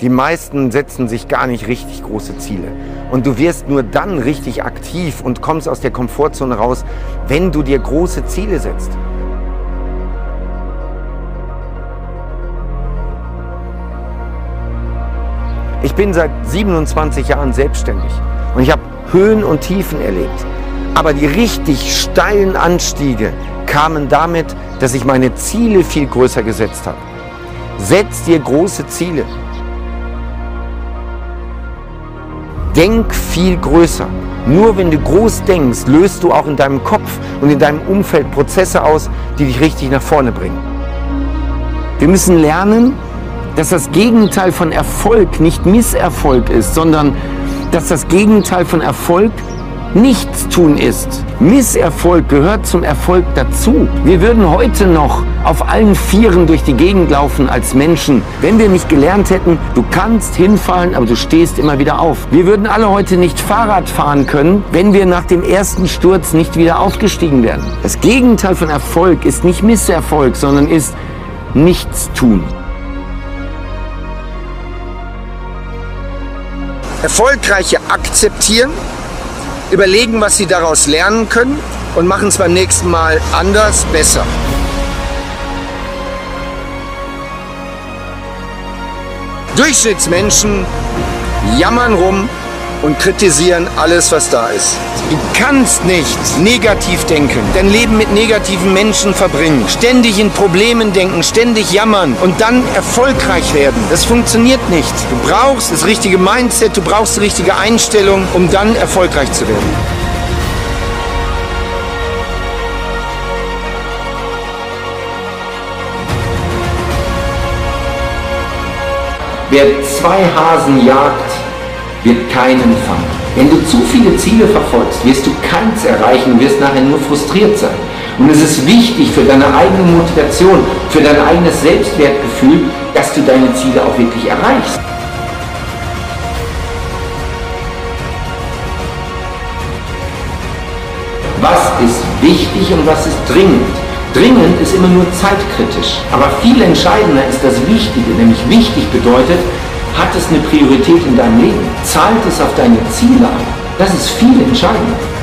Die meisten setzen sich gar nicht richtig große Ziele. Und du wirst nur dann richtig aktiv und kommst aus der Komfortzone raus, wenn du dir große Ziele setzt. Ich bin seit 27 Jahren selbstständig und ich habe Höhen und Tiefen erlebt. Aber die richtig steilen Anstiege kamen damit, dass ich meine Ziele viel größer gesetzt habe. Setz dir große Ziele. Denk viel größer. Nur wenn du groß denkst, löst du auch in deinem Kopf und in deinem Umfeld Prozesse aus, die dich richtig nach vorne bringen. Wir müssen lernen, dass das Gegenteil von Erfolg nicht Misserfolg ist, sondern dass das Gegenteil von Erfolg nichts tun ist. Misserfolg gehört zum Erfolg dazu. Wir würden heute noch auf allen Vieren durch die Gegend laufen als Menschen, wenn wir nicht gelernt hätten, du kannst hinfallen, aber du stehst immer wieder auf. Wir würden alle heute nicht Fahrrad fahren können, wenn wir nach dem ersten Sturz nicht wieder aufgestiegen wären. Das Gegenteil von Erfolg ist nicht Misserfolg, sondern ist nichts tun. Erfolgreiche akzeptieren, überlegen, was sie daraus lernen können und machen es beim nächsten Mal anders, besser. Durchschnittsmenschen jammern rum, und kritisieren alles, was da ist. Du kannst nicht negativ denken, dein Leben mit negativen Menschen verbringen, ständig in Problemen denken, ständig jammern und dann erfolgreich werden. Das funktioniert nicht. Du brauchst das richtige Mindset, du brauchst die richtige Einstellung, um dann erfolgreich zu werden. Wer zwei Hasen jagt, wird keinen fangen. Wenn du zu viele Ziele verfolgst, wirst du keins erreichen und wirst nachher nur frustriert sein. Und es ist wichtig für deine eigene Motivation, für dein eigenes Selbstwertgefühl, dass du deine Ziele auch wirklich erreichst. Was ist wichtig und was ist dringend? Dringend ist immer nur zeitkritisch. Aber viel entscheidender ist das Wichtige, nämlich wichtig bedeutet, hat es eine Priorität in deinem Leben? Zahlt es auf deine Ziele ein? Das ist viel entscheidender.